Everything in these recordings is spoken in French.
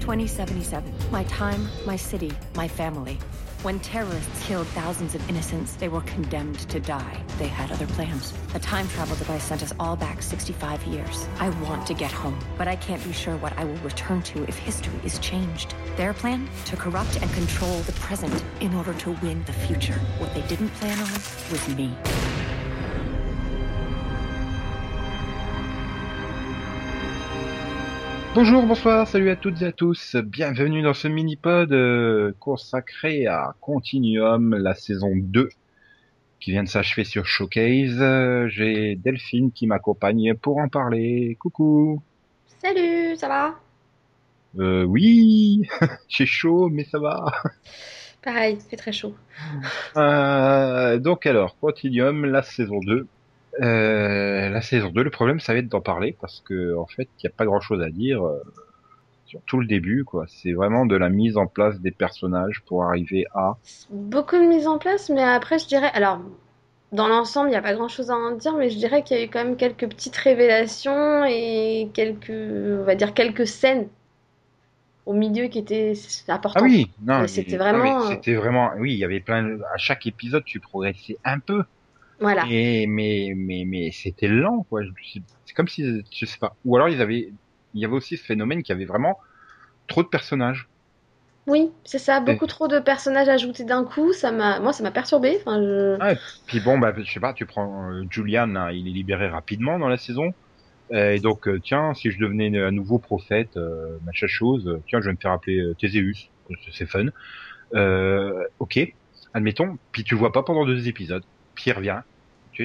2077. My time, my city, my family. When terrorists killed thousands of innocents, they were condemned to die. They had other plans. A time travel device sent us all back 65 years. I want to get home, but I can't be sure what I will return to if history is changed. Their plan? To corrupt and control the present in order to win the future. What they didn't plan on was me. Bonjour, bonsoir, salut à toutes et à tous. Bienvenue dans ce mini-pod euh, consacré à Continuum, la saison 2, qui vient de s'achever sur Showcase. Euh, J'ai Delphine qui m'accompagne pour en parler. Coucou. Salut, ça va? Euh, oui, j'ai chaud, mais ça va. Pareil, c'est très chaud. Euh, donc alors, Continuum, la saison 2. Euh, la saison 2, le problème, ça va être d'en parler parce que en fait, il n'y a pas grand-chose à dire euh, sur tout le début. quoi. C'est vraiment de la mise en place des personnages pour arriver à. Beaucoup de mise en place, mais après, je dirais. Alors, dans l'ensemble, il n'y a pas grand chose à en dire, mais je dirais qu'il y a eu quand même quelques petites révélations et quelques. On va dire quelques scènes au milieu qui étaient importantes. Ah oui, non, Mais c'était mais- vraiment, C'était vraiment. Oui, il y avait plein. À chaque épisode, tu progressais un peu. Voilà. Et, mais mais mais c'était lent quoi. C'est comme si je sais pas. Ou alors ils avaient. Il y avait aussi ce phénomène qu'il y avait vraiment trop de personnages. Oui, c'est ça, beaucoup trop de personnages ajoutés d'un coup, ça m'a. Moi, ça m'a perturbé. Enfin, je. Puis bon, bah, je sais pas, tu prends euh, Julian, hein, il est libéré rapidement dans la saison. Euh, et donc, euh, tiens, si je devenais un nouveau prophète, euh, machin chose, tiens, je vais me faire appeler Théséus. C'est fun. Ok, admettons. Puis tu le vois pas pendant deux épisodes. Puis il revient.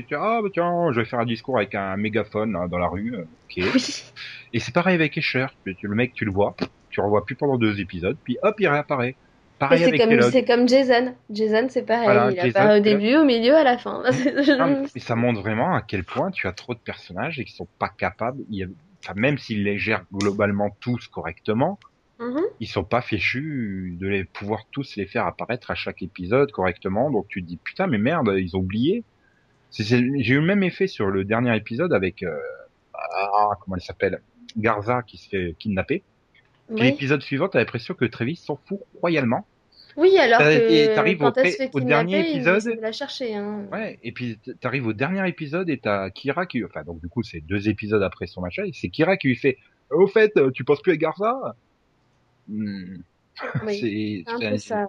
Tu ah, bah, tiens, je vais faire un discours avec un mégaphone là, dans la rue. euh, Ok. Oui. Et c'est pareil avec Escher. Le mec, tu le vois, tu le revois plus pendant deux épisodes. Puis hop, il réapparaît. Pareil c'est avec comme, Kellogg. c'est comme Jason. Jason, c'est pareil. Voilà, il Jason, apparaît au début, au milieu, à la fin. Ah, mais- ça montre vraiment à quel point tu as trop de personnages et qu'ils sont pas capables. il enfin, même s'ils les gèrent globalement tous correctement, Mhm. ils sont pas fichus de les pouvoir tous les faire apparaître à chaque épisode correctement. Donc tu te dis putain mais merde, ils ont oublié. J'ai eu le même effet sur le dernier épisode avec euh, ah, comment elle s'appelle? Garza qui se fait kidnapper. Oui. l'épisode suivant, t'as l'impression que Travis s'en fout royalement. Oui, alors que t'arrives quand au elle pré- se fait au dernier épisode. la chercher. Hein. Ouais, et puis t'arrives au dernier épisode et t'as Kira qui, enfin donc du coup c'est deux épisodes après son machin, et c'est Kira qui lui fait, au fait, tu penses plus à Garza? Hmm, Oui, C'est, un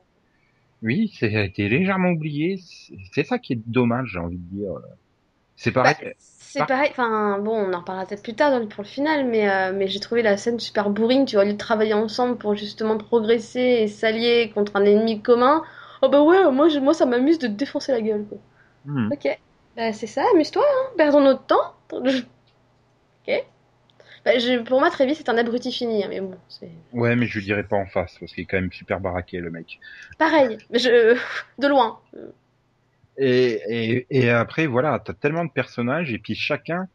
ça. oui, c'est a été légèrement oublié. C'est- C'est ça qui est dommage, j'ai envie de dire. C'est pareil. Bah, c'est Bah. pareil, enfin bon, on en reparlera peut-être plus tard dans le- pour le final, mais, euh, mais j'ai trouvé la scène super bourrine, tu vois, au lieu de travailler ensemble pour justement progresser et s'allier contre un ennemi commun. Oh bah ouais, moi, je- moi ça m'amuse de te défoncer la gueule, quoi. Hmm. Ok, bah c'est ça, amuse-toi, hein, perdons notre temps. Bah, je- pour moi, Trévis c'est un abruti fini, hein, mais bon, Ouais, mais je lui dirais pas en face parce qu'il est quand même super baraqué le mec. pareil, mais je... de loin. Et, et, et après, voilà, t'as tellement de personnages et puis chacun,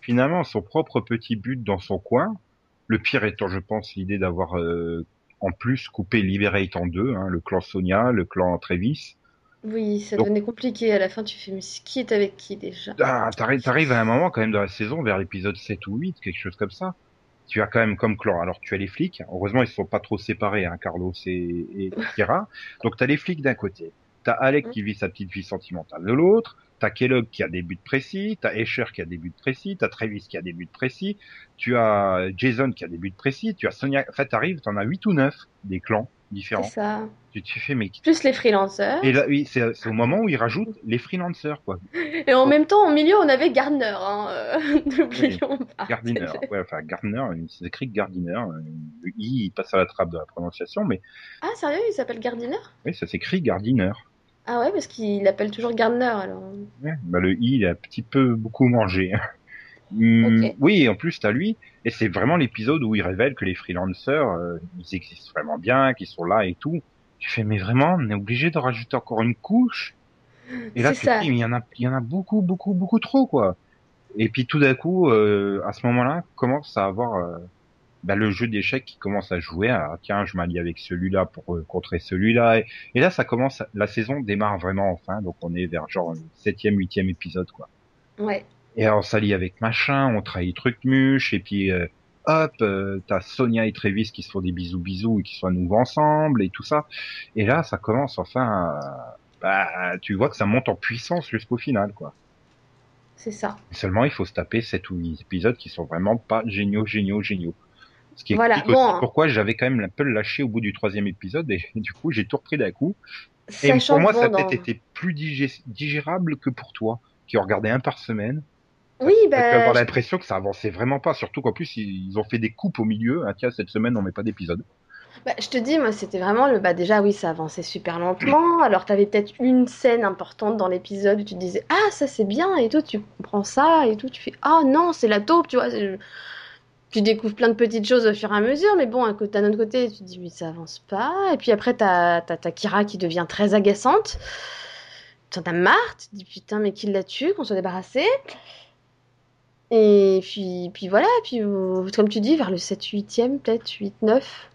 finalement, son propre petit but dans son coin. Le pire étant, je pense, l'idée d'avoir euh, en plus coupé Liberate en deux, hein, le clan Sonia, le clan Travis. Oui, ça Donc- devenait compliqué à la fin, tu fais, mais qui est avec qui déjà? Ah, t'arrives, à un moment quand même dans la saison, vers l'épisode 7 ou 8, quelque chose comme ça. Tu as quand même comme clan. Alors tu as les flics. Heureusement, ils se sont pas trop séparés, hein, Carlos et, et Kira. Donc t'as les flics d'un côté. T'as Alec qui vit sa petite vie sentimentale de l'autre. T'as Kellogg qui a des buts précis. T'as Escher qui a des buts précis. T'as Travis qui a des buts précis. Tu as Jason qui a des buts précis. Tu as Sonia. En fait, t'arrives, t'en as 8 ou 9 des clans différents. ça. Tu te fais, mais... Plus les freelancers. Et là, oui, c'est au moment où ils rajoutent les freelancers, quoi. Et en même temps, au milieu, on avait Gardner, hein, euh, n'oublions pas. Gardiner. Ouais, enfin, Gardiner, c'est écrit Gardiner. euh, Le I, il passe à la trappe de la prononciation, mais Ah, sérieux, il s'appelle Gardiner? oui, ça s'écrit Gardiner. Ah ouais, parce qu'il l'appelle toujours Gardner, alors. Ouais, bah, le I, il a un petit peu beaucoup mangé. Ok. Oui, en plus, t'as lui, et c'est vraiment l'épisode où il révèle que les freelancers, euh, ils existent vraiment bien, qu'ils sont là et tout. Tu fais, mais vraiment, on est obligé de rajouter encore une couche. Et là, tu il y en a, il y en a beaucoup, beaucoup, beaucoup trop, quoi. Et puis tout d'un coup, euh, à ce moment-là, commence à avoir euh, bah, le jeu d'échecs qui commence à jouer. Ah, tiens, je m'allie avec celui-là pour euh, contrer celui-là. Et, et là, ça commence. La saison démarre vraiment enfin. Donc on est vers genre le septième, huitième épisode, quoi. Ouais. Et on s'allie avec machin, on trahit truc muche, et puis euh, hop, euh, t'as Sonia et Travis qui se font des bisous bisous et qui sont à nouveau ensemble et tout ça. Et là, ça commence enfin, bah, tu vois que ça monte en puissance jusqu'au final, quoi. C'est ça. Seulement, il faut se taper 7 ou 8 épisodes qui sont vraiment pas géniaux, géniaux, géniaux. Ce qui Voilà, explique bon. aussi pourquoi j'avais quand même un peu lâché au bout du troisième épisode et du coup j'ai tout repris d'un coup. Et pour moi, ça a peut-être été plus digé- digérable que pour toi, qui en regardais un par semaine. Oui, Tu bah, avoir je- l'impression que ça avançait vraiment pas, surtout qu'en plus ils ont fait des coupes au milieu. Ah, tiens, cette semaine on met pas d'épisode. bah, je te dis, moi, c'était vraiment le. Bah, déjà, oui, ça avançait super lentement. Alors, t'avais peut-être une scène importante dans l'épisode où tu te disais, ah, ça c'est bien, et tout, tu comprends ça, et tout. Tu fais, ah non, c'est la taupe, tu vois. Tu découvres plein de petites choses au fur et à mesure, mais bon, d'un autre côté, tu te dis, oui, ça avance pas. Et puis après, t'as ta Kira qui devient très agaçante. T'en as marre, tu te dis, putain, mais qui l'a tué, qu'on soit débarrassé. Et puis, puis voilà, puis euh, comme tu dis, vers le 7 8e, peut-être 8 9.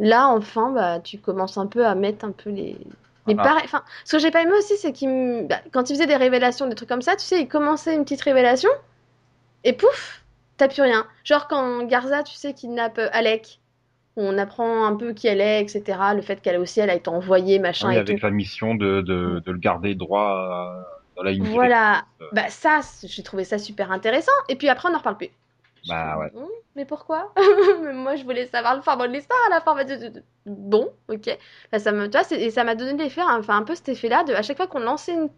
Là, enfin, bah, tu commences un peu à mettre un peu les. Mais Ah. enfin, ce que j'ai pas aimé aussi, c'est qu'il bah, quand il faisait des révélations, des trucs comme ça, tu sais, il commençait une petite révélation, et pouf, t'as plus rien. Genre quand Garza, tu sais, kidnappe euh, Alec, on apprend un peu qui elle est, etc. Le fait qu'elle aussi, elle a été envoyée, machin Oui, et avec tout. la mission de, de, de le garder droit euh, Voilà, directrice. bah ça, j'ai trouvé ça super intéressant. Et puis après, on en reparle plus. Bah ouais. mais pourquoi? Moi, je voulais savoir le fin mot de l'histoire à la fin. Bah, de- Bon, ok. Bah, ça me, tu vois, et ça m'a donné l'effet, enfin un peu cet effet-là de à chaque fois qu'on lançait une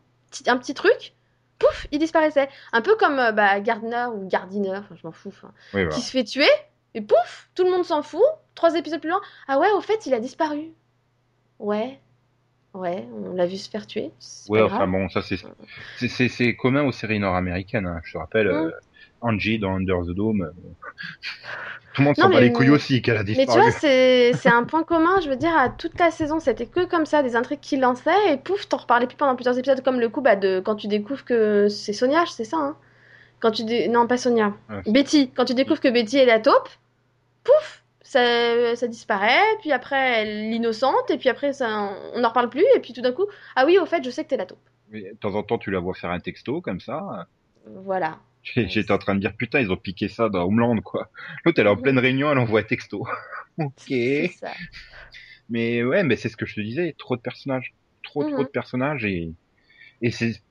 un petit truc, pouf, il disparaissait. Un peu comme euh, bah, Gardner ou Gardiner, enfin je m'en fous, Oui, qui se fait tuer et pouf, tout le monde s'en fout. Trois épisodes plus loin, ah ouais, au fait, il a disparu. Ouais, ouais, on l'a vu se faire tuer. Ouais, pas enfin grave. bon, ça c'est c'est- commun aux séries nord-américaines. Hein. Je te rappelle, Mm. euh, Angie dans Under the Dome. euh, Tout le monde s'en bat les couilles aussi qu'elle a Mais tu disparu. vois, c'est un point commun, je veux dire, à toute la saison, c'était que comme ça, des intrigues qui lançaient, et pouf, t'en reparlais plus pendant plusieurs épisodes, comme le coup bah, de quand tu découvres que c'est Sonia, c'est ça, hein Quand tu dé... Non, pas Sonia. Betty, quand tu découvres que Betty est la taupe, pouf, ça, ça disparaît, puis après, elle l'innocente, et puis après, ça, on n'en reparle plus, et puis tout d'un coup, ah oui, au fait, je sais que t'es la taupe. Mais de temps en temps, tu la vois faire un texto comme ça. Voilà. J'étais en train de dire putain, ils ont piqué ça dans Homeland quoi. L'autre, elle est en pleine réunion, elle envoie un texto. ok. C'est ça. Mais ouais, mais c'est ce que je te disais, trop de personnages, trop trop Mhm. de personnages et et c'est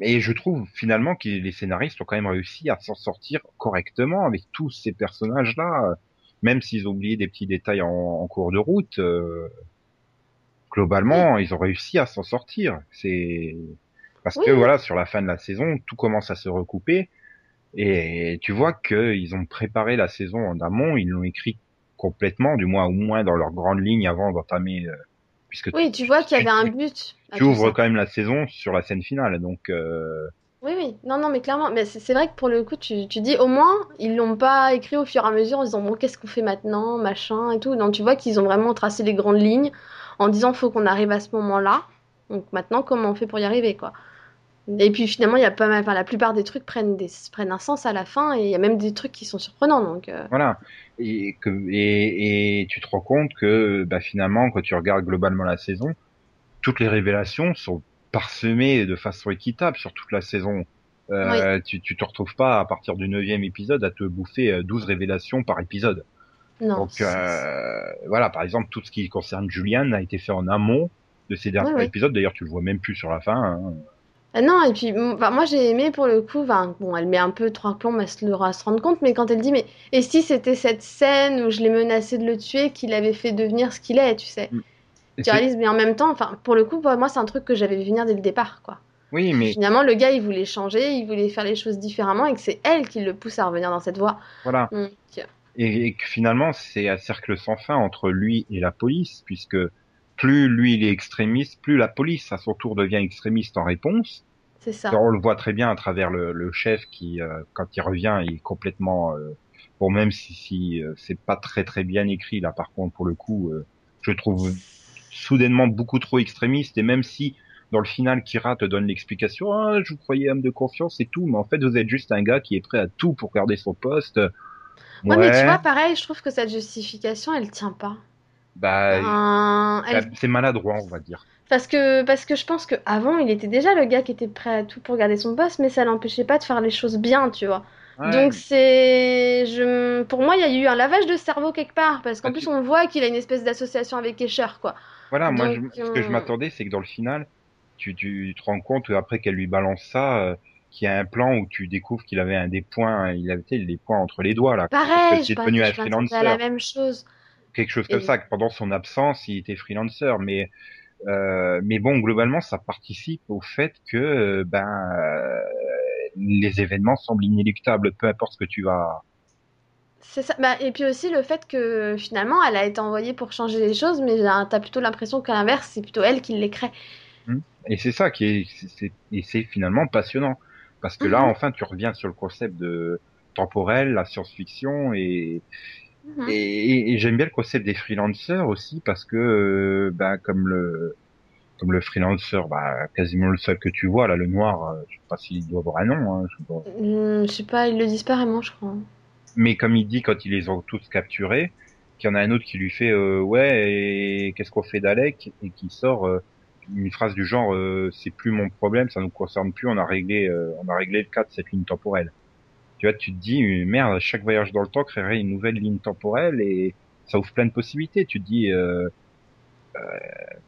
et je trouve finalement que les scénaristes ont quand même réussi à s'en sortir correctement avec tous ces personnages là, même s'ils ont oublié des petits détails en, en cours de route. euh, globalement, ils ont réussi à s'en sortir. C'est parce que voilà, sur la fin de la saison, tout commence à se recouper et tu vois qu'ils ont préparé la saison en amont, ils l'ont écrit complètement, du moins au moins dans leurs grandes lignes avant d'entamer. euh, puisque Oui, tu vois qu'il y avait un tu- but. tu ouvres quand même la saison sur la scène finale, donc euh, Oui, oui, non, non, mais clairement, mais c'est vrai que pour le coup, tu, tu dis au moins, ils l'ont pas écrit au fur et à mesure en disant bon, qu'est-ce qu'on fait maintenant, machin et tout. Donc tu vois qu'ils ont vraiment tracé les grandes lignes en disant faut qu'on arrive à ce moment-là. Donc maintenant, comment on fait pour y arriver, quoi? Et puis finalement, il y a pas mal, enfin, la plupart des trucs prennent, des, prennent un sens à la fin et il y a même des trucs qui sont surprenants. Donc euh, voilà. Et, que, et, et tu te rends compte que bah, finalement, quand tu regardes globalement la saison, toutes les révélations sont parsemées de façon équitable sur toute la saison. Euh, tu, tu te retrouves pas à partir du neuvième épisode à te bouffer euh, 12 révélations par épisode. non. Donc euh, voilà, par exemple, tout ce qui concerne Julian a été fait en amont de ces derniers épisodes. D'ailleurs, tu le vois même plus sur la fin. hein. Ah non, et puis enfin, moi j'ai aimé pour le coup, bon, elle met un peu trois plombs à se, le- à se rendre compte, mais quand elle dit, mais et si c'était cette scène où je l'ai menacé de le tuer qui l'avait fait devenir ce qu'il est, tu sais? Et Tu réalises, mais en même temps, enfin, pour le coup, moi c'est un truc que j'avais vu venir dès le départ, quoi. Oui, mais Finalement, le gars il voulait changer, il voulait faire les choses différemment et que c'est elle qui le pousse à revenir dans cette voie. voilà. Donc, et, que finalement c'est un cercle sans fin entre lui et la police, puisque plus lui il est extrémiste, plus la police à son tour devient extrémiste en réponse. c'est ça. On le voit très bien à travers le, le chef qui, euh, quand il revient, il est complètement euh, bon, même si, si euh, c'est pas très très bien écrit là. Par contre, pour le coup, euh, je trouve soudainement beaucoup trop extrémiste. Et même si dans le final, Kira te donne l'explication, ah, je vous croyais homme de confiance et tout, mais en fait, vous êtes juste un gars qui est prêt à tout pour garder son poste. Ouais, mais tu vois, pareil, je trouve que cette justification, elle tient pas. bah, Euh, elle- bah, c'est maladroit, on va dire. Parce que, parce que je pense qu'avant, il était déjà le gars qui était prêt à tout pour garder son poste, mais ça l'empêchait pas de faire les choses bien, tu vois. Ouais. Donc c'est, je, pour moi, il y a eu un lavage de cerveau quelque part, parce qu'en Ah, plus tu- on voit qu'il a une espèce d'association avec Escher, quoi. Voilà, moi, je- ce que je euh, m'attendais, c'est que dans le final, tu, tu te rends compte après qu'elle lui balance ça, euh, qu'il y a un plan où tu découvres qu'il avait un des points, il avait les points entre les doigts là, Pareil, c'est je, devenu un freelancer, la même chose. quelque chose comme Et- ça. que Pendant son absence, il était freelancer, mais euh, mais bon, globalement, ça participe au fait que ben les événements semblent inéluctables, peu importe ce que tu vas. C'est ça. Bah, et puis aussi le fait que finalement, elle a été envoyée pour changer les choses, mais t'as plutôt l'impression qu'à l'inverse, c'est plutôt elle qui les crée. Et c'est ça qui est, c'est- et c'est finalement passionnant. Parce que là, Mhm. enfin, tu reviens sur le concept de temporel, la science-fiction, et, Mhm. et, et- et j'aime bien le concept des freelancers aussi, parce que, euh, ben, comme le, comme le freelancer, bah, quasiment le seul que tu vois, là, le noir, euh, je sais pas s'il doit avoir un nom, hein, je sais pas. Hum, je sais pas, ils le disent pas vraiment, je crois. mais comme il dit quand ils les ont tous capturés, qu'il y en a un autre qui lui fait, euh, ouais, et qu'est-ce qu'on fait d'Alec? Et qui sort, euh, une phrase du genre euh, c'est plus mon problème, ça nous concerne plus, on a réglé euh, on a réglé le cas de cette ligne temporelle. Tu vois, tu te dis merde, chaque voyage dans le temps créerait une nouvelle ligne temporelle et ça ouvre plein de possibilités. Tu te dis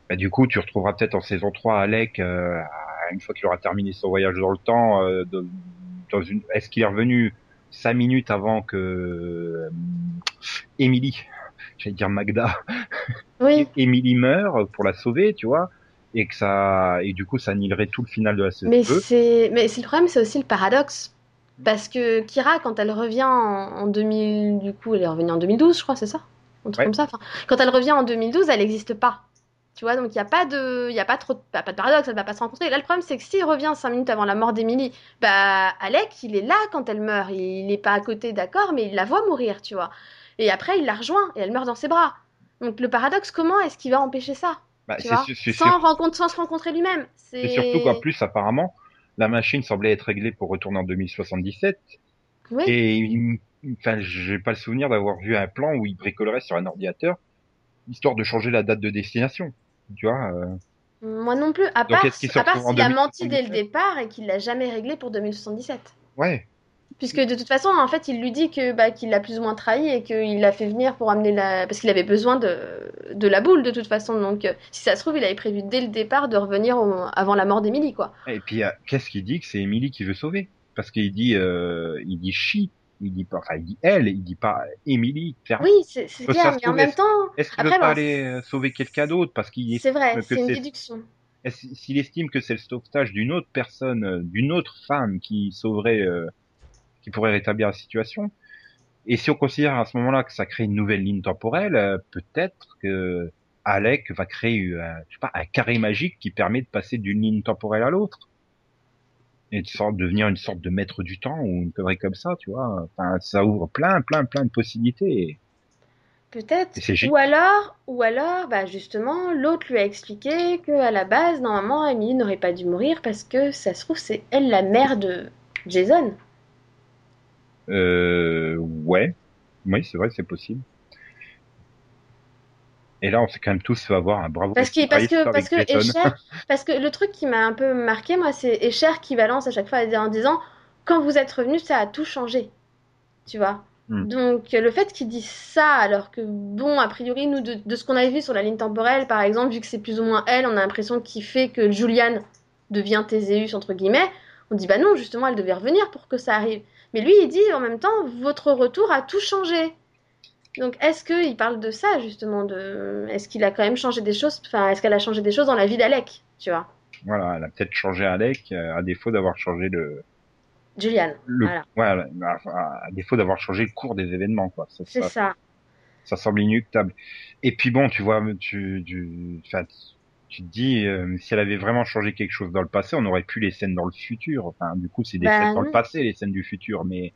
bah, du coup, tu retrouveras peut-être en saison 3 Alec euh, une fois qu'il aura terminé son voyage dans le temps euh, de- dans une est-ce qu'il est revenu cinq minutes avant que euh, Emily, j'allais dire Magda, Oui, Emily meurt pour la sauver, tu vois, et que ça, et du coup, ça annihilerait tout le final de la saison mais 2. c'est, mais c'est le problème, c'est aussi le paradoxe. Parce que Kira, quand elle revient en, en 2000, du coup, elle est revenue en 2012, je crois, c'est ça? Un truc Ouais. comme ça. Enfin, quand elle revient en 2012, elle n'existe pas. Tu vois, donc il n'y a pas de, il y a pas trop, de- pas, de paradoxe, elle va pas se rencontrer. Là, le problème, c'est que s'il revient cinq minutes avant la mort d'Emily, bah, Alec, il est là quand elle meurt. Il n'est pas à côté, d'accord, mais il la voit mourir, tu vois. Et après, il la rejoint et elle meurt dans ses bras. Donc le paradoxe, comment est-ce qu'il va empêcher ça? Bah, Tu vois sans, rencontre, sans se rencontrer lui-même. c'est surtout qu'en plus, apparemment, la machine semblait être réglée pour retourner en 2077, Oui. et il- enfin, j'ai pas le souvenir d'avoir vu un plan où il bricolerait sur un ordinateur, histoire de changer la date de destination. Tu vois, euh, Moi non plus, à Donc, part, en s'il a menti dès le 2077? départ et qu'il l'a jamais réglé pour 2077. ouais, Puisque de toute façon, en fait, il lui dit que bah, qu'il l'a plus ou moins trahi et qu'il l'a fait venir pour amener la... Parce qu'il avait besoin de... de la boule, de toute façon. Donc, euh, si ça se trouve, il avait prévu dès le départ de revenir au- avant la mort d'Emily, quoi. Et puis, euh, qu'est-ce qu'il dit que c'est Emily qui veut sauver? Parce qu'il dit, euh, il dit she, il dit pas, enfin, il dit elle, il dit pas Emily. clairement. Oui, c'est clair, mais en même temps, Est-ce qu'il veut pas aller euh, sauver quelqu'un d'autre parce qu'il c'est vrai, c'est une déduction. s'il estime que c'est le sauvetage d'une autre personne, euh, d'une autre femme qui sauverait, euh, qui pourrait rétablir la situation. Et si on considère à ce moment-là que ça crée une nouvelle ligne temporelle, euh, peut-être que Alec va créer, je sais pas, un carré magique qui permet de passer d'une ligne temporelle à l'autre et de sorte devenir une sorte de maître du temps ou une connerie comme ça, tu vois. Enfin, ça ouvre plein, plein, plein de possibilités. Peut-être. Ou alors, ou alors, bah justement, l'autre lui a expliqué que à la base, normalement, Emily n'aurait pas dû mourir parce que ça se trouve, c'est elle la mère de Jason. Euh, ouais. Oui, c'est vrai, c'est possible. Et là, on s'est quand même tous fait avoir un bravo. Parce que, parce que, parce que. Escher, parce que le truc qui m'a un peu marqué, moi, c'est Escher qui balance à chaque fois en disant quand vous êtes revenu, ça a tout changé. Tu vois? Hmm. Donc, le fait qu'il dise ça, alors que, bon, a priori, nous, de, de ce qu'on avait vu sur la ligne temporelle, par exemple, vu que c'est plus ou moins elle, on a l'impression qu'il fait que Julian devient Théséus, entre guillemets. On dit, bah non, justement, elle devait revenir pour que ça arrive. Mais lui, il dit en même temps, votre retour a tout changé. Donc, est-ce qu'il parle de ça, justement de... Est-ce qu'il a quand même changé des choses Enfin, est-ce qu'elle a changé des choses dans la vie d'Alec, tu vois? Voilà, elle a peut-être changé Alec, euh, à défaut d'avoir changé le, Julian, le, voilà. voilà, enfin, à défaut d'avoir changé le cours des événements, quoi. C'est ça, ça. ça semble inéluctable. Et puis bon, tu vois, tu, tu, enfin, tu te dis, euh, si elle avait vraiment changé quelque chose dans le passé, on aurait pu les scènes dans le futur. Enfin, du coup, c'est des Bah, scènes dans oui. le passé, les scènes du futur. Mais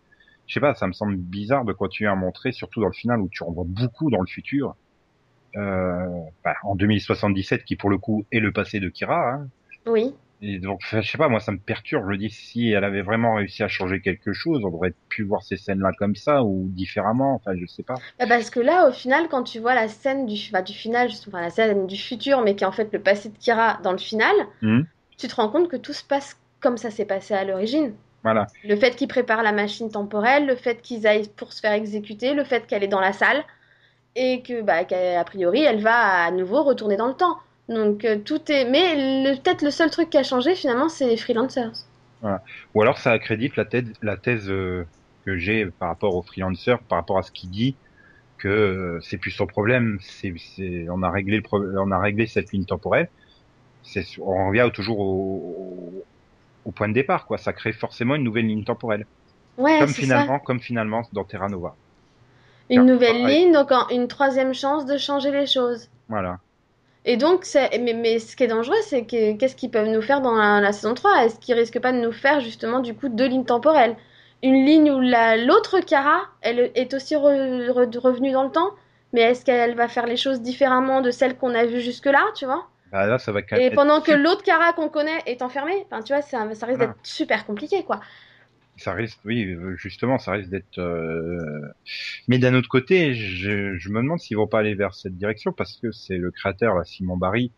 je sais pas, ça me semble bizarre de continuer à montrer, surtout dans le final où tu en vois beaucoup dans le futur. Euh, bah, en 2077, qui pour le coup est le passé de Kira. Hein. Oui. Et donc, je sais pas, moi, ça me perturbe. Je me dis, si elle avait vraiment réussi à changer quelque chose, on aurait pu voir ces scènes-là comme ça ou différemment. Enfin, je sais pas. Bah, Parce que là, au final, quand tu vois la scène du, enfin, du final, enfin la scène du futur, mais qui est en fait le passé de Kira dans le final, Mhm. tu te rends compte que tout se passe comme ça s'est passé à l'origine. Voilà. Le fait qu'ils préparent la machine temporelle, le fait qu'ils aillent pour se faire exécuter, le fait qu'elle est dans la salle et que, bah, qu'a priori, elle va à nouveau retourner dans le temps. Donc euh, tout est. Mais peut-être le seul truc qui a changé finalement, c'est les freelancers. Ou alors ça accrédite la thèse, la thèse euh, que j'ai par rapport au freelancer, par rapport à ce qu'il dit, que euh, c'est plus son problème. C'est, on a réglé le pro- on a réglé cette ligne temporelle. On revient toujours au, au, point de départ, quoi. Ça crée forcément une nouvelle ligne temporelle, Ouais, comme ça. finalement, comme finalement dans Terra Nova. Une Car- nouvelle pareil. ligne, donc en- une troisième chance de changer les choses. Voilà. Et donc, c'est- mais, mais ce qui est dangereux, c'est que qu'est-ce qu'ils peuvent nous faire dans la, la saison 3 Est-ce qu'ils risquent pas de nous faire justement du coup deux lignes temporelles? Une ligne où la- l'autre Kara, elle est aussi re- re- revenue dans le temps, mais est-ce qu'elle va faire les choses différemment de celles qu'on a vues jusque-là, tu vois? Là, ça va Et pendant que l'autre Kara qu'on connaît est enfermée, enfin, tu vois, ça, ça risque d'être super compliqué, quoi. ça risque, oui, euh, justement, ça risque d'être. euh, Mais d'un autre côté, je, je me demande s'ils vont pas aller vers cette direction parce que c'est le créateur, là, Simon Barry,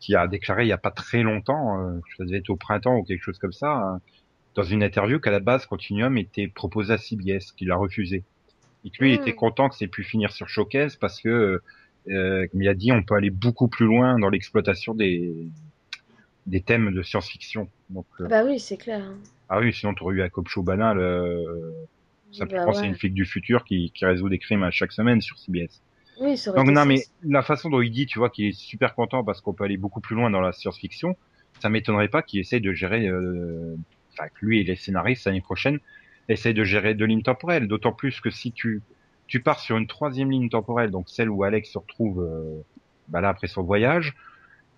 qui a déclaré il y a pas très longtemps, euh, ça devait être au printemps ou quelque chose comme ça, hein, dans une interview qu'à la base Continuum était proposé à CBS, qu'il a refusé, et que lui il était content que c'est pu finir sur Showcase parce que, euh, comme il a dit, on peut aller beaucoup plus loin dans l'exploitation des des thèmes de science-fiction. Donc, euh, Bah oui, c'est clair. ah oui, sinon t'aurais eu un cop show banal. Euh, simplement, Bah ouais. une flic du futur qui, qui résout des crimes à chaque semaine sur CBS. Oui, ça Donc non, mais la façon dont il dit, tu vois, qu'il est super content parce qu'on peut aller beaucoup plus loin dans la science-fiction, ça m'étonnerait pas qu'il essaye de gérer, euh, enfin que lui et les scénaristes l'année prochaine essayent de gérer deux lignes temporelles. D'autant plus que si tu tu pars sur une troisième ligne temporelle, donc celle où Alex se retrouve, euh, bah là après son voyage,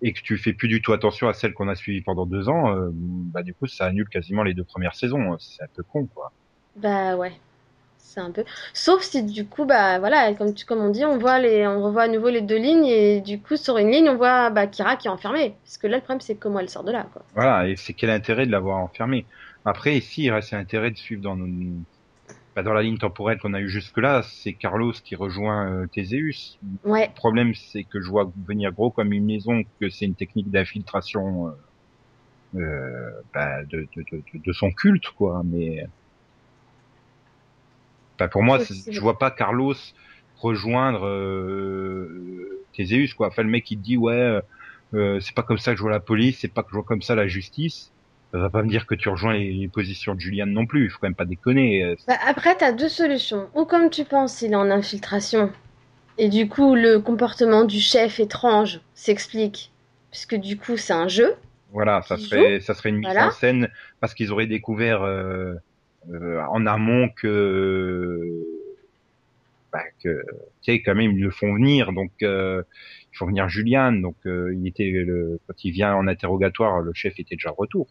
et que tu fais plus du tout attention à celle qu'on a suivie pendant deux ans, euh, bah du coup ça annule quasiment les deux premières saisons. C'est un peu con, quoi. Bah ouais, c'est un peu. Sauf si du coup, bah voilà, comme tu, comme on dit, on voit les, on revoit à nouveau les deux lignes et du coup sur une ligne on voit bah, Kira qui est enfermée. Parce que là le problème c'est comment elle sort de là quoi. Voilà, et c'est quel intérêt de l'avoir enfermé Après, ici, il reste l'intérêt de suivre dans, nos- bah, dans la ligne temporelle qu'on a eue jusque-là, c'est Carlos qui rejoint euh, Théséus. Ouais, Le problème, c'est que je vois venir gros comme une maison, que c'est une technique d'infiltration euh, euh, bah, de, de, de, de son culte, quoi. Mais bah, pour moi, je vois pas Carlos rejoindre euh, Théséus, quoi. Enfin, le mec, il dit, ouais, euh, c'est pas comme ça que je vois la police, c'est pas que je vois comme ça la justice. Va pas me dire que tu rejoins les, les positions de Julian non plus. Il faut quand même pas déconner. euh, Bah, après t'as deux solutions. Ou comme tu penses, il est en infiltration et du coup le comportement du chef étrange s'explique puisque du coup c'est un jeu. Voilà, ça serait, ça serait une mise Voilà. en scène parce qu'ils auraient découvert euh, euh, en amont que, bah, que, tu sais, quand même ils le font venir, donc euh, ils font venir Julian, donc euh, il était le, quand il vient en interrogatoire, le chef était déjà retour.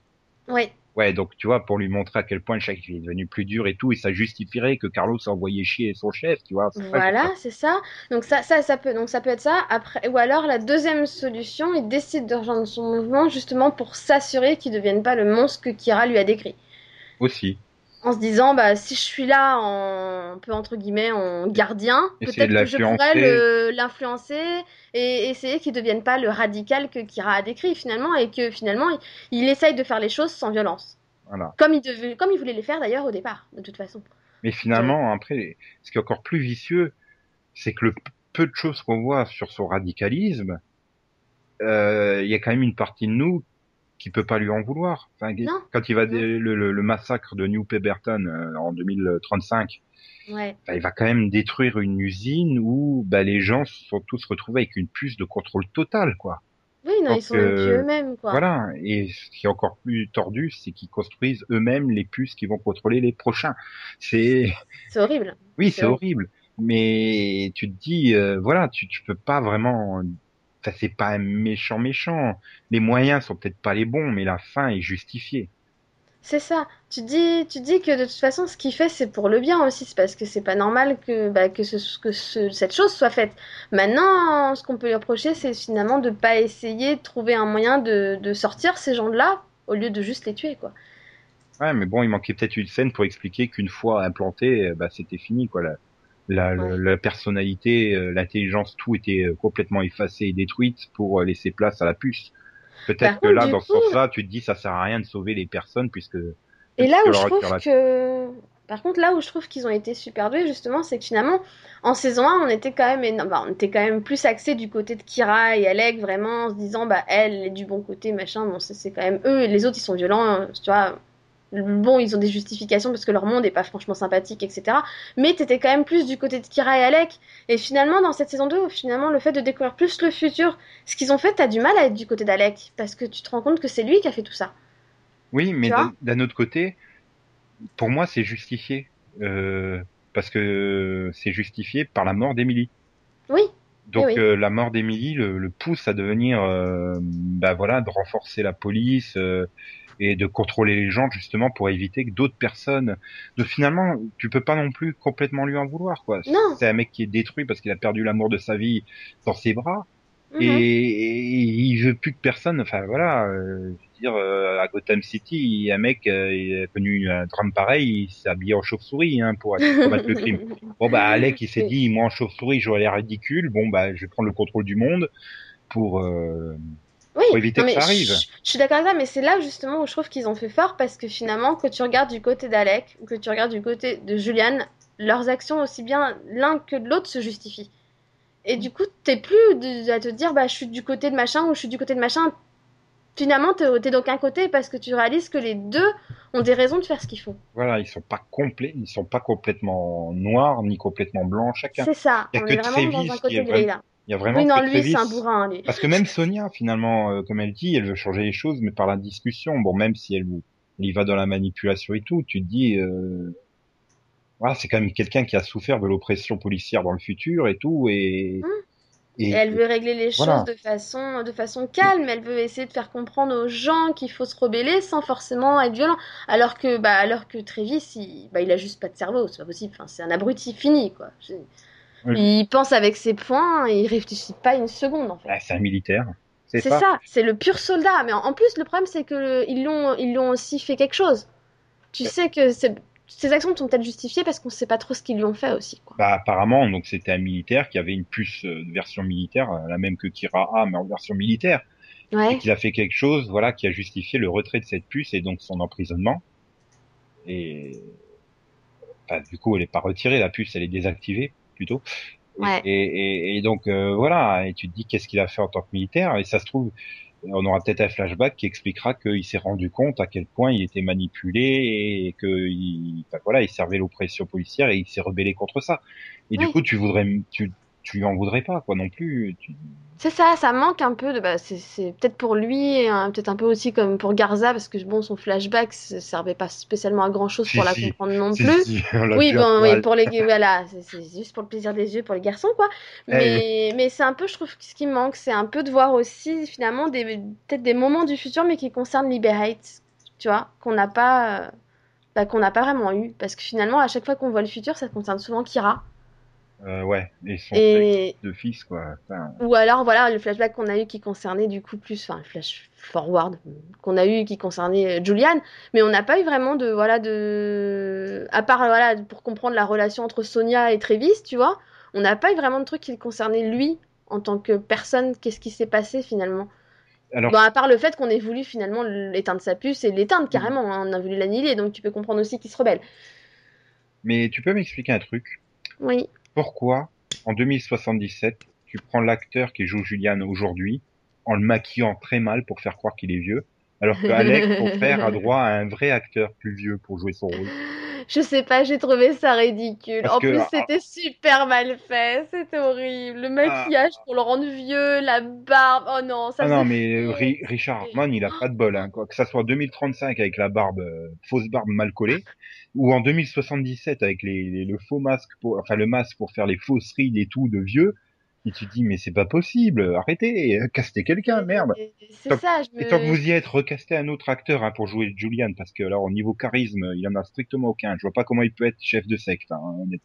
Ouais, Ouais, donc tu vois, pour lui montrer à quel point le chef est devenu plus dur et tout, et ça justifierait que Carlos a envoyé chier son chef, tu vois. Voilà, c'est ça. Donc ça, ça, ça peut, donc ça peut être ça. Après, ou alors la deuxième solution, il décide de rejoindre son mouvement justement pour s'assurer qu'il ne devienne pas le monstre que Kira lui a décrit. Aussi. En se disant, bah si je suis là en un peu entre guillemets en gardien, peut-être que je pourrais l'influencer. et essayer qu'il devienne pas le radical que Kira a décrit finalement et que finalement il, il essaye de faire les choses sans violence, Voilà. comme il devait, comme il voulait les faire d'ailleurs au départ, de toute façon. Mais finalement, après, ce qui est encore plus vicieux, c'est que le peu de choses qu'on voit sur son radicalisme, euh, il y a quand même une partie de nous qui peut pas lui en vouloir. Enfin, Non. quand il va le, le- le massacre de New Pemberton euh, en 2035, Ouais. enfin, il va quand même détruire une usine où bah, les gens se sont tous retrouvés avec une puce de contrôle total, quoi. Oui, non, Donc, ils sont euh, eux-mêmes quoi. Voilà. Et ce qui est encore plus tordu, c'est qu'ils construisent eux-mêmes les puces qui vont contrôler les prochains. C'est C'est horrible. oui, C'est c'est horrible. Mais tu te dis, euh, voilà, tu, tu peux pas vraiment. Ça c'est pas un méchant méchant. Les moyens sont peut-être pas les bons, mais la fin est justifiée. C'est ça. Tu dis, tu dis que de toute façon, ce qu'il fait, c'est pour le bien aussi. C'est parce que c'est pas normal que, bah, que, ce, que ce- cette chose soit faite. Maintenant, ce qu'on peut lui reprocher, c'est finalement de pas essayer de trouver un moyen de, de sortir ces gens-là au lieu de juste les tuer, quoi. Ouais, mais bon, il manquait peut-être une scène pour expliquer qu'une fois implanté, euh, bah c'était fini quoi. La, la, Ouais. la personnalité, euh, l'intelligence, tout était euh, complètement effacé et détruite pour euh, laisser place à la puce. Peut-être que contre, là, dans ce sens-là, tu te dis ça sert à rien de sauver les personnes puisque Et là où je que trouve que. Par contre, là où je trouve qu'ils ont été super doués, justement, c'est que finalement, en saison 1, on était quand même, bah, on était quand même plus axé du côté de Kira et Alec, vraiment, en se disant, bah, elle, elle est du bon côté, machin, bon, c'est c'est quand même eux, et les autres, ils sont violents, tu vois. Bon, ils ont des justifications parce que leur monde est pas franchement sympathique, etc. Mais t'étais quand même plus du côté de Kira et Alec. Et finalement, dans cette saison 2, finalement, le fait de découvrir plus le futur, ce qu'ils ont fait, t'as du mal à être du côté d'Alec. Parce que tu te rends compte que c'est lui qui a fait tout ça. Oui, mais d'un autre côté, pour moi, c'est justifié. Euh, parce que c'est justifié par la mort d'Emily. Oui, Donc oui. euh, la mort d'Emily le, le pousse à devenir, euh, bah voilà, de renforcer la police euh, et de contrôler les gens justement pour éviter que d'autres personnes. De finalement, tu peux pas non plus complètement lui en vouloir quoi. Non. C'est un mec qui est détruit parce qu'il a perdu l'amour de sa vie dans ses bras Mhm. et, et il veut plus que personne. Enfin voilà, euh, je veux dire euh, à Gotham City, un mec euh, il a connu un drame pareil, il s'est habillé en chauve-souris hein, pour combattre le crime. Bon bah Alec il s'est dit moi en chauve-souris j'aurais l'air ridicule, bon bah je vais prendre le contrôle du monde pour euh, Oui, Pour éviter non, que ça arrive. Je, je suis d'accord avec ça, mais c'est là justement où je trouve qu'ils ont fait fort parce que finalement, que tu regardes du côté d'Alec ou que tu regardes du côté de Julian, leurs actions aussi bien l'un que l'autre se justifient. Et du coup, t'es plus de- à te dire bah je suis du côté de machin ou je suis du côté de machin. Finalement, t'es t'es d'aucun côté parce que tu réalises que les deux ont des raisons de faire ce qu'ils font. voilà ils sont pas complets, ils sont pas complètement noirs ni complètement blancs chacun. C'est ça, Il y a on que est vraiment Travis dans un côté gris là. Il y a vraiment Oui, non, lui, c'est un bourrin, lui. Parce que même Sonia, finalement, euh, comme elle dit, elle veut changer les choses, mais par la discussion. Bon, même si elle, elle y va dans la manipulation et tout, tu te dis, euh, voilà, c'est quand même quelqu'un qui a souffert de l'oppression policière dans le futur et tout, et, et, Et elle veut régler les Voilà. choses de façon, de façon calme. Elle veut essayer de faire comprendre aux gens qu'il faut se rebeller sans forcément être violent. Alors que, bah, alors que Travis, il, bah, il a juste pas de cerveau, c'est pas possible. Enfin, c'est un abruti fini, quoi. Oui. Il pense avec ses poings et il réfléchit pas une seconde, en fait. C'est un militaire. C'est ça. ça, c'est le pur soldat. Mais en, plus, le problème, c'est que le- ils l'ont, ils l'ont aussi fait quelque chose. Tu sais que c'est- ces actions sont peut-être justifiées parce qu'on sait pas trop ce qu'ils lui ont fait aussi, quoi. Bah, apparemment, donc c'était un militaire qui avait une puce euh, de version militaire, euh, la même que Kira A, mais en version militaire, et Ouais. qu'il a fait quelque chose, voilà, qui a justifié le retrait de cette puce et donc son emprisonnement. Et enfin, du coup, elle est pas retirée, la puce, elle est désactivée plutôt. Et, Ouais. et, et- et donc euh, voilà, et tu te dis qu'est-ce qu'il a fait en tant que militaire, et ça se trouve, on aura peut-être un flashback qui expliquera qu'il s'est rendu compte à quel point il était manipulé et que il, enfin, voilà, il servait l'oppression policière et il s'est rebellé contre ça. Et du coup, tu voudrais, tu, tu lui en voudrais pas quoi non plus. Tu- C'est ça, ça manque un peu de. Bah, c'est peut-être pour lui, et, hein, peut-être un peu aussi comme pour Garza, parce que bon, son flashback ne servait pas spécialement à grand chose Si, pour la comprendre non Si, plus. Oui, bon, oui, pour les voilà, c'est juste pour le plaisir des yeux pour les garçons, quoi. Eh Mais, mais c'est un peu, je trouve, ce qui manque, c'est un peu de voir aussi finalement des peut-être des moments du futur, mais qui concernent Liberate, tu vois, qu'on n'a pas, euh, bah, qu'on n'a pas vraiment eu, parce que finalement, à chaque fois qu'on voit le futur, ça concerne souvent Kira. Euh, ouais, et son Et, de fils quoi. Enfin, Ou alors, voilà, le flashback qu'on a eu qui concernait du coup plus, enfin, le flash forward qu'on a eu qui concernait euh, Julian, mais on n'a pas eu vraiment de, voilà, de. À part, voilà, pour comprendre la relation entre Sonia et Travis, tu vois, on n'a pas eu vraiment de truc qui concernait lui en tant que personne, qu'est-ce qui s'est passé finalement? alors Bon, à part le fait qu'on ait voulu finalement l'éteindre sa puce et l'éteindre carrément, hein, on a voulu l'annihiler, donc tu peux comprendre aussi qu'il se rebelle. Mais tu peux m'expliquer un truc? Oui. Pourquoi, en 2077, tu prends l'acteur qui joue Julian aujourd'hui en le maquillant très mal pour faire croire qu'il est vieux, alors que Alec, ton frère, a droit à un vrai acteur plus vieux pour jouer son rôle? Je sais pas, j'ai trouvé ça ridicule. Parce en que- plus, ah- c'était super mal fait, c'était horrible. Le maquillage pour le rendre vieux, la barbe, oh non, ça Ah non, mais. Ri- Richard Hartman, il a pas de bol, hein, quoi. Que ça soit en 2035 avec la barbe, euh, fausse barbe mal collée, ou en 2077 avec les, les- le faux masque pour, enfin le masque pour faire les fausses rides et tout de vieux, et tu te dis mais c'est pas possible, arrêtez, euh, castez quelqu'un, merde. Et- C'est Tant- ça, je me... Et tant que vous y êtes, recastez un autre acteur hein, pour jouer Julian, parce que alors au niveau charisme, il en a strictement aucun. Je vois pas comment il peut être chef de secte. Hein.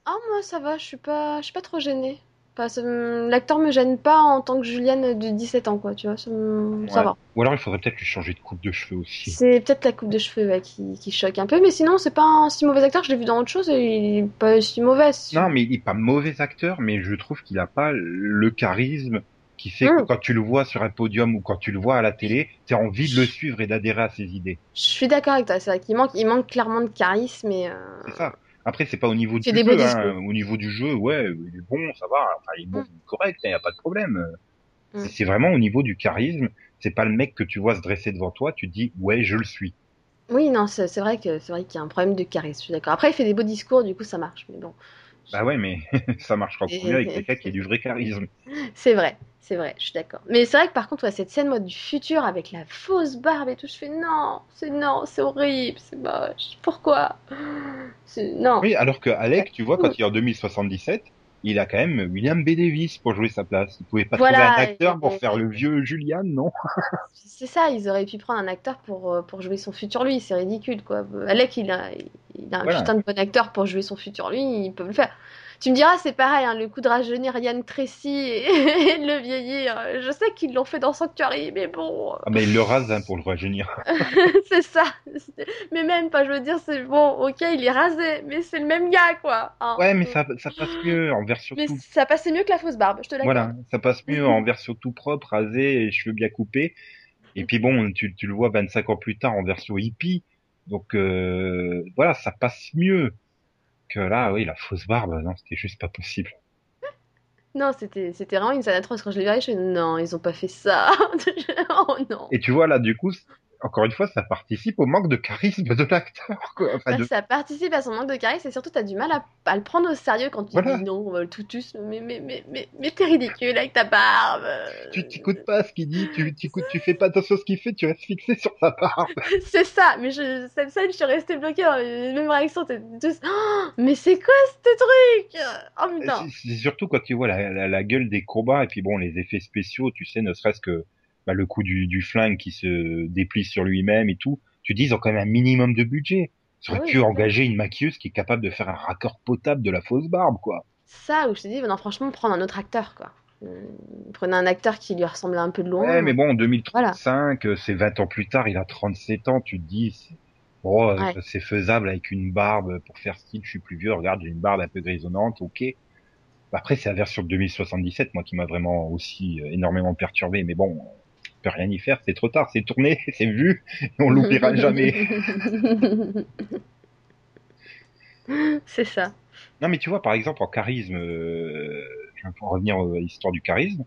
Ah, moi, ça va, je suis pas, je suis pas trop gênée. Enfin, L'acteur me gêne pas en tant que Juliane de 17 ans, quoi, tu vois, ça, me- ça va. Ou alors il faudrait peut-être lui changer de coupe de cheveux aussi. C'est peut-être la coupe de cheveux ouais, qui, qui choque un peu, mais sinon, c'est pas un si mauvais acteur, je l'ai vu dans autre chose et il est pas si mauvais. Non, mais il est pas mauvais acteur, mais je trouve qu'il a pas le charisme qui fait que Mm. quand tu le vois sur un podium ou quand tu le vois à la télé, tu as envie de le suivre et d'adhérer à ses idées. Je suis d'accord avec toi, c'est vrai qu'il manque, il manque clairement de charisme et. euh, C'est ça. Après, c'est pas au niveau du jeu. hein. Au niveau du jeu, ouais, il est bon, ça va. Enfin, il est bon, correct, il y a pas de problème. Mm. C'est vraiment au niveau du charisme. C'est pas le mec que tu vois se dresser devant toi, tu te dis, ouais, je le suis. Oui, non, c'est vrai que c'est vrai qu'il y a un problème de charisme, je suis d'accord. Après, il fait des beaux discours, du coup, ça marche, mais bon. Bah ouais, mais ça marchera encore mieux avec quelqu'un qui a du vrai charisme. C'est vrai, c'est vrai, je suis d'accord. Mais c'est vrai que par contre, ouais, cette scène mode du futur avec la fausse barbe et tout, je fais non, c'est non, c'est horrible, c'est moche. Pourquoi? Non. Oui, alors que Alec, tu vois, quand il est en 2077, il a quand même William B. Davis pour jouer sa place. Il pouvait pas Voilà, trouver un acteur et- pour faire le vieux Julian, non? C'est ça, ils auraient pu prendre un acteur pour, euh, pour jouer son futur lui, c'est ridicule quoi. Alec, il a, il a un Voilà. putain de bon acteur pour jouer son futur lui, ils peuvent le faire. Tu me diras, c'est pareil, hein, le coup de rajeunir Yann Tracy et, et de le vieillir. Je sais qu'ils l'ont fait dans Sanctuary, mais bon, Ah, mais il le rase hein, pour le rajeunir. c'est ça. Mais même pas, je veux dire, c'est bon, ok, il est rasé, mais c'est le même gars quoi. hein. Ouais, mais ça, ça passe mieux en version Mais tout. ça passait mieux que la fausse barbe, je te l'accorde. Voilà, ça passe mieux en version tout propre, rasé et cheveux bien coupés. Et puis bon, tu, tu le vois 25 ans plus tard en version hippie. Donc euh, voilà, ça passe mieux que là, oui, la fausse barbe, non, c'était juste pas possible. Non, c'était c'était vraiment une scène atroce. Quand je l'ai vu, je me non, ils ont pas fait ça. oh non. Et tu vois là, du coup, encore une fois, ça participe au manque de charisme de l'acteur. Enfin, Bah, de- Ça participe à son manque de charisme et surtout, t'as du mal à, à le prendre au sérieux quand tu Voilà. dis non, le toutus. Mais, mais, mais, mais, mais t'es ridicule avec ta barbe. Tu t'écoutes pas ce qu'il dit, tu t'écoutes, tu fais pas attention à ce qu'il fait, tu restes fixé sur sa barbe. C'est ça, mais je, cette scène, je suis restée bloquée dans les mêmes réactions. T'es tous, Oh, mais c'est quoi ce truc? Oh putain. C'est surtout quand tu vois la, la, la gueule des combats et puis bon, les effets spéciaux, tu sais, ne serait-ce que bah, le coup du, du flingue qui se déplie sur lui-même et tout. Tu dis, ils ont quand même un minimum de budget. Ils auraient Ah oui, pu engager une maquilleuse qui est capable de faire un raccord potable de la fausse barbe, quoi. Ça, où je te dis, non, franchement, prendre un autre acteur, quoi. Euh, Prenez un acteur qui lui ressemble un peu de loin. Ouais, mais bon, en 2035, euh, c'est 20 ans plus tard, il a 37 ans, tu te dis, bon, euh, Ouais. c'est faisable avec une barbe pour faire style, je suis plus vieux, regarde, j'ai une barbe un peu grisonnante, ok. Après, c'est la version de 2077, moi, qui m'a vraiment aussi euh, énormément perturbé, mais bon, rien y faire, c'est trop tard, c'est tourné, c'est vu, on l'oubliera jamais. c'est ça. Non, mais tu vois, par exemple, en charisme, euh, vais en revenir à l'histoire du charisme,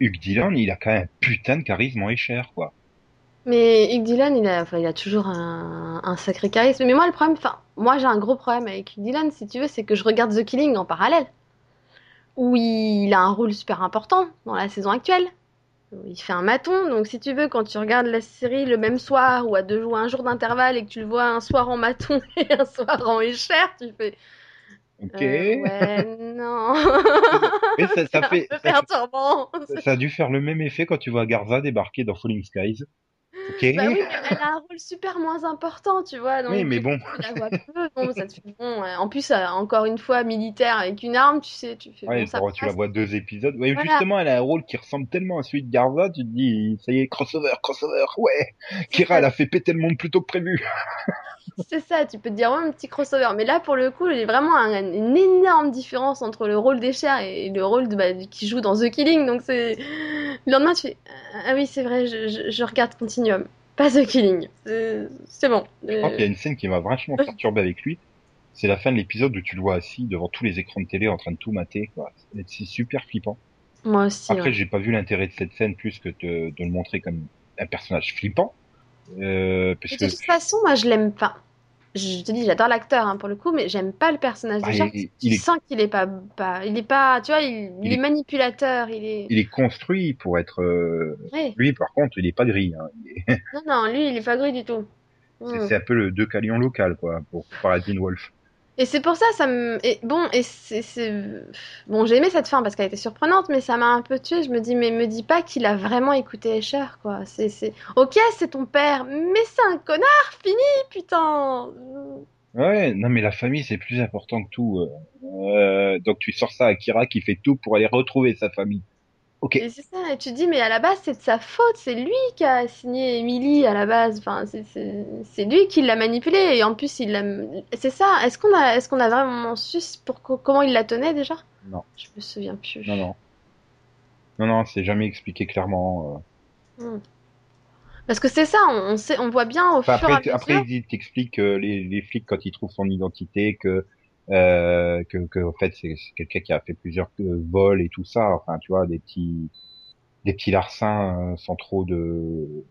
Hugh Dillon, il a quand même un putain de charisme en échelle, quoi. Mais Hugh Dillon, il a, enfin, il a toujours un, un sacré charisme. Mais moi, le problème, enfin, moi, j'ai un gros problème avec Hugh Dillon, si tu veux, c'est que je regarde The Killing en parallèle, où il a un rôle super important dans la saison actuelle. Il fait un maton, donc si tu veux, quand tu regardes la série le même soir ou à deux jours, un jour d'intervalle et que tu le vois un soir en maton et un soir en échère, tu fais Ok. euh, ouais, non. Mais ça, fait, ça, perturbant. ça a dû faire le même effet quand tu vois Garza débarquer dans Falling Skies. Bah oui, mais elle a un rôle super moins important, tu vois. Donc, Oui, mais bon. Tu la vois peu, bon, ça te fait bon. ouais. En plus, euh, encore une fois, militaire avec une arme, tu sais, tu fais Ouais, bon, ça tu la vois deux épisodes. Ouais, Voilà. justement, elle a un rôle qui ressemble tellement à celui de Garza, tu te dis, ça y est, crossover, crossover, ouais. Kira, elle a fait péter le monde plus tôt que prévu. C'est ça, tu peux te dire, ouais, un petit crossover. Mais là, pour le coup, il y a vraiment un- une énorme différence entre le rôle d'Escher et le rôle de, bah, qui joue dans The Killing. Donc, c'est. Le lendemain, tu fais, ah oui, c'est vrai, je, je- je regarde Continuum, pas The Killing. C'est c'est bon. Je crois qu'il y a une scène qui m'a vachement perturbé avec lui. C'est la fin de l'épisode où tu le vois assis devant tous les écrans de télé en train de tout mater. C'est- super flippant. Moi aussi. Après, ouais. j'ai pas vu l'intérêt de cette scène plus que de, de le montrer comme un personnage flippant. Euh, parce de toute façon, moi, je l'aime pas. Je te dis, j'adore l'acteur hein, pour le coup, mais j'aime pas le personnage Ah, déjà. il- Tu il est- sens qu'il est pas, pas, il est pas, tu vois, il, est est- manipulateur, il est. il est construit pour être. euh, Ouais. Lui, par contre, il est pas gris. Hein. Est- Non, non, lui, il est pas gris du tout. C'est Mm. un peu le deux calions local, quoi, pour Paradine Wolf. Et c'est pour ça, ça me. Bon, et c'est. Bon, j'ai aimé cette fin parce qu'elle était surprenante, mais ça m'a un peu tué. Je me dis, mais me dis pas qu'il a vraiment écouté Escher, quoi. C'est, c'est... Ok, c'est ton père, mais c'est un connard, fini, putain Ouais, non mais la famille c'est plus important que tout. euh. Euh, donc tu sors ça à Kira qui fait tout pour aller retrouver sa famille. Ok. Et c'est ça, et tu te dis, mais à la base, c'est de sa faute, c'est lui qui a assigné Emily à la base, enfin, c'est, lui qui l'a manipulée, et en plus, il l'a. C'est ça, est-ce qu'on a, est-ce qu'on a vraiment su pour co- comment il la tenait déjà? Non. Je me souviens plus. Non non. Non, non, c'est jamais expliqué clairement. Hmm. Parce que c'est ça, on, sait, on voit bien au Enfin, fur et à après, mesure. après, il t'explique euh, les, les flics quand ils trouvent son identité que euh, que, que en fait c'est quelqu'un qui a fait plusieurs euh, vols et tout ça. Enfin, tu vois, des petits des petits larcins euh, sans trop de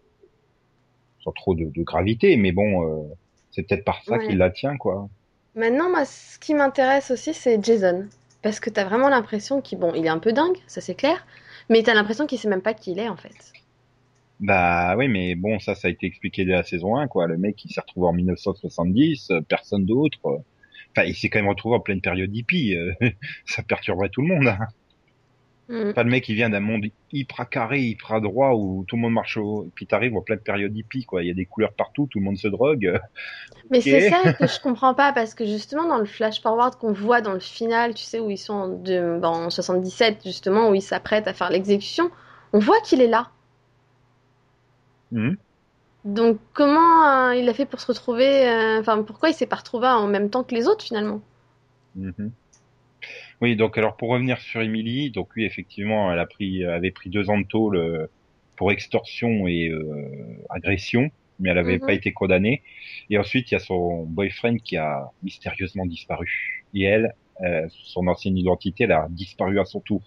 sans trop de, de gravité. Mais bon, euh, c'est peut-être par ça Ouais. qu'il la tient, quoi. Maintenant, moi, ce qui m'intéresse aussi, c'est Jason. Parce que t'as vraiment l'impression qu'il, bon, il est un peu dingue, ça c'est clair, mais t'as l'impression qu'il sait même pas qui il est en fait. Bah oui, mais bon, ça, ça a été expliqué dès la saison 1, quoi. Le mec, il s'est retrouvé en 1970, euh, personne d'autre. Enfin, il s'est quand même retrouvé en pleine période hippie. euh, ça perturberait tout le monde. Hein. Hmm. Pas le mec qui vient d'un monde hyper carré, hyper droit où tout le monde marche au... Et puis t'arrives en pleine période hippie, quoi. Il y a des couleurs partout, tout le monde se drogue. Mais c'est ça que je comprends pas, parce que justement, dans le flash forward qu'on voit dans le final, tu sais, où ils sont en, de- ben, en 77, justement, où ils s'apprêtent à faire l'exécution, on voit qu'il est là. Mhm. Donc, comment euh, il a fait pour se retrouver, euh, enfin, pourquoi il s'est pas retrouvé en même temps que les autres finalement? Mhm. Oui, donc alors pour revenir sur Emily, donc oui, effectivement, elle a pris, avait pris deux ans de tôle euh, pour extorsion et euh, agression, mais elle avait Mhm. pas été condamnée. Et ensuite, il y a son boyfriend qui a mystérieusement disparu. Et elle, euh, son ancienne identité, elle a disparu à son tour.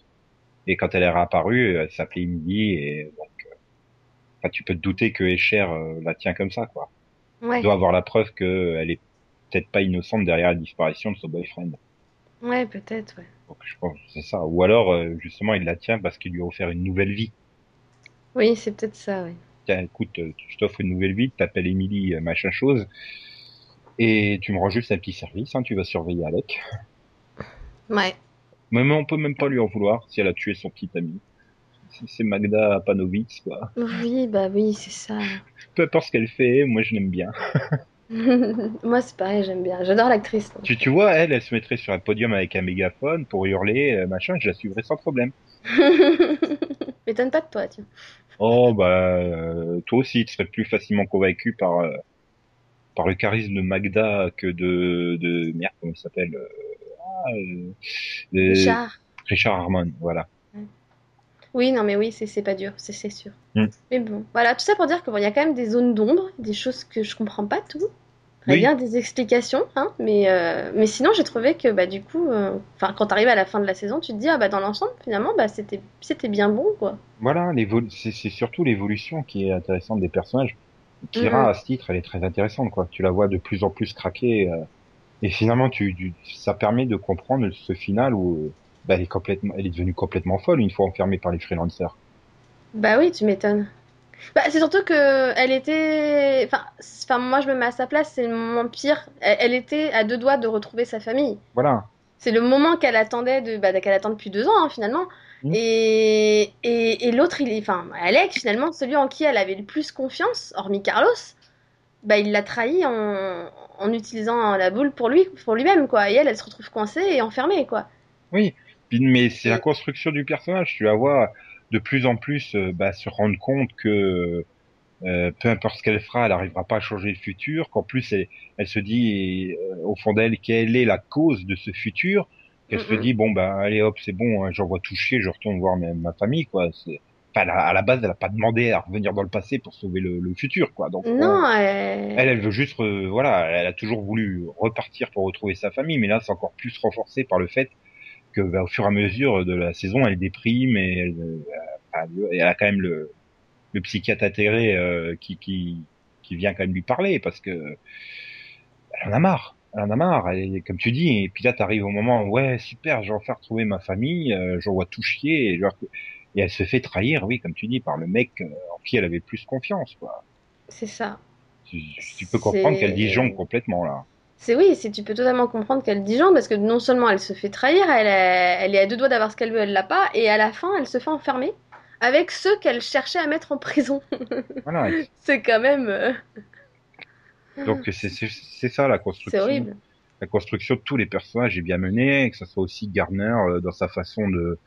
Et quand elle est réapparue, elle s'appelait Emily et donc, euh, enfin, tu peux te douter que Escher euh, la tient comme ça, quoi. Ouais, doit avoir la preuve qu'elle est peut-être pas innocente derrière la disparition de son boyfriend. ouais, peut-être, ouais. Donc je pense que c'est ça. Ou alors euh, justement il la tient parce qu'il lui a offert une nouvelle vie. Oui, c'est peut-être ça. Tiens, écoute, euh, je t'offre une nouvelle vie, tu t'appelles Émilie euh, machin chose, et tu me rends juste un petit service, hein, tu vas surveiller Alec. Ouais. Mais, mais on peut même pas lui en vouloir si elle a tué son petit ami. C'est- Magda Panovitz, quoi. Oui, bah oui, c'est ça. Peu importe ce qu'elle fait, moi je l'aime bien. Moi, c'est pareil, j'aime bien. J'adore l'actrice. Tu, tu vois, elle, elle se mettrait sur un podium avec un mégaphone pour hurler, euh, machin, je la suivrais sans problème. M'étonne pas de toi, tiens. Oh bah euh, toi aussi tu serais plus facilement convaincu par euh, par le charisme de Magda que de de merde comment il s'appelle ah, euh, Richard. Richard Harmon voilà Oui, non, mais oui, c'est pas dur, c'est sûr. Mm. Mais bon, voilà, tout ça pour dire qu'il y a quand même des zones d'ombre, des choses que je comprends pas tout. Oui. Rien des explications, hein, mais, euh, mais sinon j'ai trouvé que bah, du coup, euh, quand t'arrives à la fin de la saison, tu te dis, ah bah dans l'ensemble, finalement, bah, c'était bien bon, quoi. voilà c'est surtout l'évolution qui est intéressante des personnages Kira Mhm. à ce titre elle est très intéressante quoi tu la vois de plus en plus craquer euh, et finalement tu, tu ça permet de comprendre ce final où bah, elle est complètement elle est devenue complètement folle une fois enfermée par les freelancers Bah oui, tu m'étonnes. Bah, c'est surtout que elle était. Enfin, moi je me mets à sa place, c'est le moment pire. Elle, elle était à deux doigts de retrouver sa famille. voilà C'est le moment qu'elle attendait de, bah, qu'elle attend depuis deux ans hein, finalement. Mm. Et, et, et l'autre, il est, enfin, Alec finalement, celui en qui elle avait le plus confiance, hormis Carlos, bah il l'a trahi en, en utilisant la boule pour lui, pour lui-même quoi. Et elle, elle se retrouve coincée et enfermée quoi. Oui, mais c'est la construction du personnage. Tu vas voir de plus en plus euh, bah, se rendre compte que euh, peu importe ce qu'elle fera, elle n'arrivera pas à changer le futur. Qu'en plus, elle, elle se dit euh, au fond d'elle quelle est la cause de ce futur? Qu'elle se dit bon bah allez hop c'est bon, hein, j'envoie tout chier, je retourne voir ma, ma famille quoi. Enfin, elle a- à la base elle a pas demandé à revenir dans le passé pour sauver le, le futur quoi. Donc Non, euh, elle... elle, elle veut juste, voilà, elle a toujours voulu repartir pour retrouver sa famille, mais là, c'est encore plus renforcé par le fait que, bah, au fur et à mesure de la saison, elle déprime et elle, euh, elle- elle a quand même le, le psychiatre intégré euh, qui, qui, qui vient quand même lui parler parce que elle en a marre. Elle en a marre, et comme tu dis, et puis là t'arrives au moment, ouais, super, j'ai enfin retrouvé ma famille, euh, j'en vois tout chier, et, genre, et elle se fait trahir, oui, comme tu dis, par le mec euh, en qui elle avait plus confiance, quoi. c'est ça. Tu, tu peux comprendre qu'elle disjonque complètement là. C'est oui, c'est tu peux totalement comprendre qu'elle dit genre parce que non seulement elle se fait trahir, elle est, elle est à deux doigts d'avoir ce qu'elle veut, elle l'a pas, et à la fin elle se fait enfermer avec ceux qu'elle cherchait à mettre en prison. Voilà. c'est quand même, euh, Donc c'est c'est c'est ça la c'est construction. horrible. La construction de tous les personnages est bien menée, que ce soit aussi Garner euh, dans sa façon de.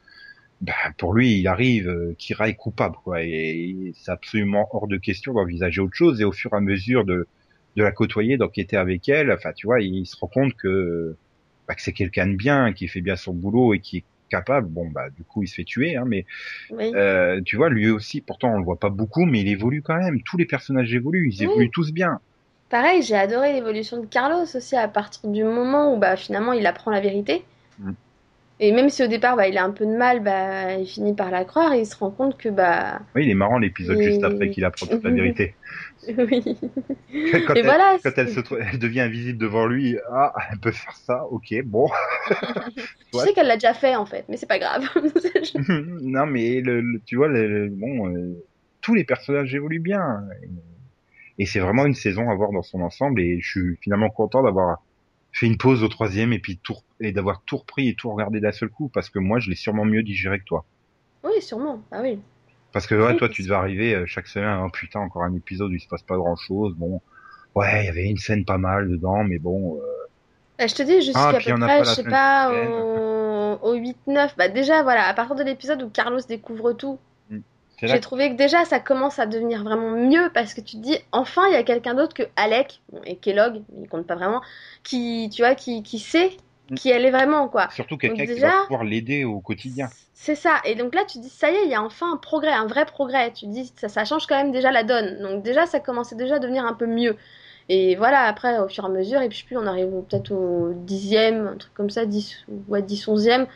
Bah, pour lui, il arrive, euh, Kira est coupable, quoi, et, et c'est absolument hors de question d'envisager autre chose. Et au fur et à mesure de de la côtoyer, d'enquêter avec elle, enfin, tu vois, il, se rend compte que bah, que c'est quelqu'un de bien, qui fait bien son boulot et qui est capable. Bon, bah, du coup, il se fait tuer, hein, mais Oui. euh, tu vois, lui aussi, pourtant, on le voit pas beaucoup, mais il évolue quand même. Tous les personnages évoluent, ils Oui. évoluent tous bien. Pareil, j'ai adoré l'évolution de Carlos aussi à partir du moment où bah, finalement il apprend la vérité. Mm. Et même si au départ bah, il a un peu de mal, bah, il finit par la croire et il se rend compte que bah Oui, il est marrant l'épisode Et- juste après qu'il apprend toute la vérité. oui. Quand, Et elle, voilà. quand elle, se, elle devient invisible devant lui, ah, elle peut faire ça, ok, bon. Je sais qu'elle l'a déjà fait en fait, mais c'est pas grave. non, mais le, le- tu vois, le- bon, euh, tous les personnages évoluent bien. Et, et c'est vraiment une saison à voir dans son ensemble. Et je suis finalement content d'avoir fait une pause au troisième et puis tout, et d'avoir tout repris et tout regardé d'un seul coup parce que moi, je l'ai sûrement mieux digéré que toi. oui, sûrement. Ah oui. Parce que ouais, Oui, toi, tu devais arriver euh, chaque semaine, oh putain, encore un épisode où il se passe pas grand chose. Bon, ouais, il y avait une scène pas mal dedans, mais bon, euh, Bah, je te dis jusqu'à Ah, peu près, je sais pas, au, au 8-9. Bah déjà voilà, à partir de l'épisode où Carlos découvre tout, j'ai trouvé que déjà ça commence à devenir vraiment mieux parce que tu te dis enfin il y a quelqu'un d'autre que Alec et Kellogg, il compte pas vraiment, qui tu vois qui, qui sait Mm. qui elle est vraiment quoi. surtout quelqu'un qui va pouvoir l'aider au quotidien. C'est ça. Et donc là, tu te dis, ça y est, il y a enfin un progrès, un vrai progrès. Tu te dis, ça, ça change quand même déjà la donne. Donc déjà, ça commençait déjà à devenir un peu mieux. Et voilà, après, au fur et à mesure, et puis je sais plus, on arrive peut-être au dixième, un truc comme ça, 10 ou à 10, onzième.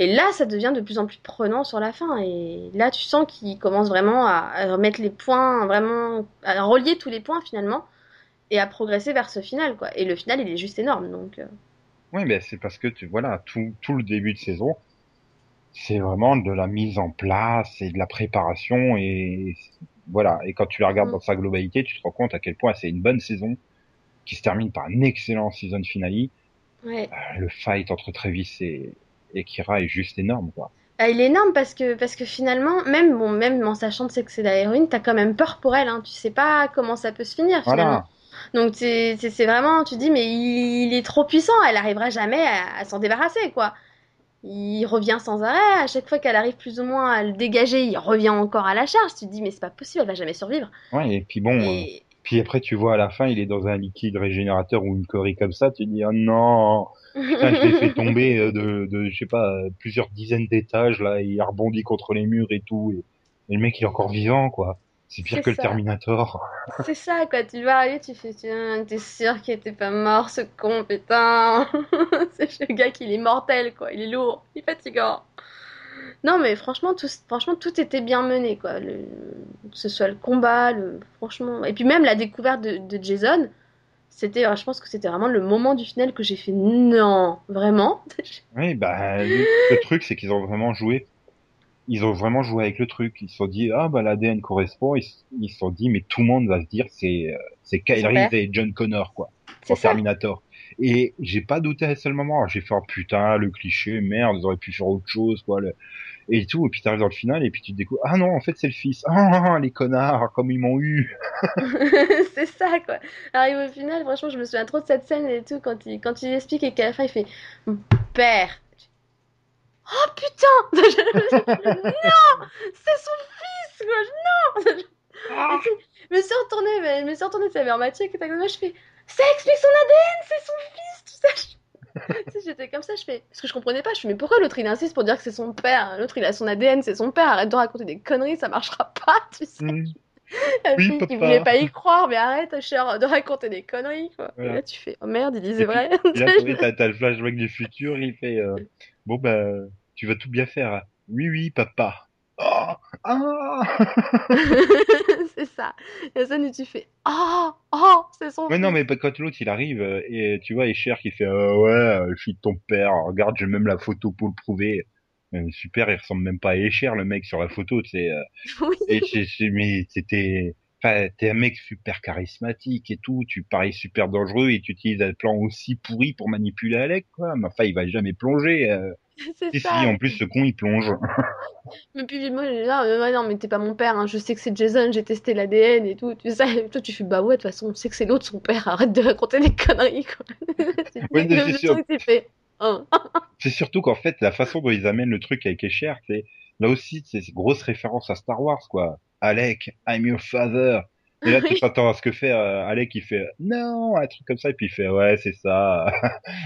Et là, ça devient de plus en plus prenant sur la fin. Et là, tu sens qu'il commence vraiment à, à remettre les points, vraiment, à relier tous les points finalement, et à progresser vers ce final, quoi. Et le final, il est juste énorme. Donc, euh, Oui, mais c'est parce que tu voilà tout tout le début de saison, c'est vraiment de la mise en place et de la préparation et voilà. Et quand tu la regardes Mm. dans sa globalité, tu te rends compte à quel point c'est une bonne saison qui se termine par un excellent season finale. ouais. Euh, Le fight entre Travis et, et Kira est juste énorme, quoi. Ah, il est énorme parce que, parce que finalement, même, bon, même en sachant que c'est que c'est la héroïne, t'as quand même peur pour elle, hein. Tu sais pas comment ça peut se finir finalement. Voilà. Donc c'est c'est- vraiment, tu dis, mais il, il est trop puissant, elle arrivera jamais à, à s'en débarrasser, quoi. Il revient sans arrêt, à chaque fois qu'elle arrive plus ou moins à le dégager, il revient encore à la charge. Tu te dis, mais c'est pas possible, elle va jamais survivre. Ouais, et puis bon, euh, Et puis après tu vois à la fin, il est dans un liquide régénérateur ou une connerie comme ça, tu te dis, oh non, Putain, je l'ai fait tomber euh, de, de je sais pas, plusieurs dizaines d'étages, là, et il rebondit contre les murs et tout, et, et le mec, il est encore vivant, quoi. C'est pire que le. Terminator. C'est ça, quoi. Tu vas arriver, tu fais, tiens, t'es sûr qu'il était pas mort, ce con, putain? c'est le gars qui est mortel, quoi. Il est lourd, il est fatigant. Non, mais franchement, tout, franchement, tout était bien mené, quoi. Le, que ce soit le combat, le, franchement. Et puis même la découverte de, de Jason, c'était, je pense que c'était vraiment le moment du final que j'ai fait, non, vraiment. Oui, bah, le, le truc, c'est qu'ils ont vraiment joué. Ils ont vraiment joué avec le truc. Ils se sont dit, ah, bah, l'ADN correspond. Ils, se sont dit, mais tout le monde va se dire, c'est, euh, c'est Kyle père. et John Connor, quoi. C'est. Terminator. Et j'ai pas douté à un seul moment. J'ai fait, oh, putain, le cliché, merde, ils auraient pu faire autre chose, quoi. le- Et tout. Et puis t'arrives dans le final et puis tu te découvres, ah non, en fait, c'est le fils. Ah, les connards, comme ils m'ont eu. c'est ça, quoi. Arrive au final, franchement, je me souviens trop de cette scène et tout, quand il, quand il explique et qu'à la fin, il fait père. Oh putain Non C'est son fils, quoi Non Ah Je me suis retournée, mais, je me suis retournée, c'est vers Mathieu qui était moi, je fais Ça explique son ADN, c'est son fils, tout ça. Comme ça, je fais. Parce que je comprenais pas, je fais, mais pourquoi l'autre il insiste pour dire que c'est son père? L'autre il a son ADN, c'est son père, arrête de raconter des conneries, ça marchera pas, tu sais. Hmm. La Oui, fille qui voulait pas y croire, mais arrête, cher, de raconter des conneries, quoi. Voilà. Et là, tu fais, oh merde, il disait puis- vrai. Et là, t'as, le flashback du futur, il fait, euh, bon, bah, tu vas tout bien faire. Oui, oui, papa. Oh, ah c'est ça. La scène où tu fais, oh, oh, c'est son Ouais, non, mais quand l'autre, il arrive, euh, et tu vois, et Cher qui fait, euh, ouais, euh, je suis ton père, regarde, j'ai même la photo pour le prouver. Euh, super, il ressemble même pas à Escher, le mec, sur la photo, tu sais. euh, Oui. et c'est, c'est- mais c'était, enfin, t'es un mec super charismatique et tout, tu parais super dangereux et tu utilises un plan aussi pourri pour manipuler Alec, quoi. Mais enfin, il va jamais plonger. Euh. c'est Si, si, ça. en plus, ce con, il plonge. Mais puis moi, ah, euh, non, mais t'es pas mon père, hein. je sais que c'est Jason, j'ai testé l'ADN et tout, tu sais. Et toi, tu fais, bah ouais, de toute façon, on sait que c'est l'autre, son père, arrête de raconter des conneries, quoi. Ouais, c'est hein. C'est surtout qu'en fait, la façon dont ils amènent le truc avec Escher, c'est là aussi, c'est grosse référence à Star Wars, quoi. Alec, I'm your father. Et là, tu Oui. t'entends à ce que fait euh, Alec, il fait non, un truc comme ça, et puis il fait ouais, c'est ça.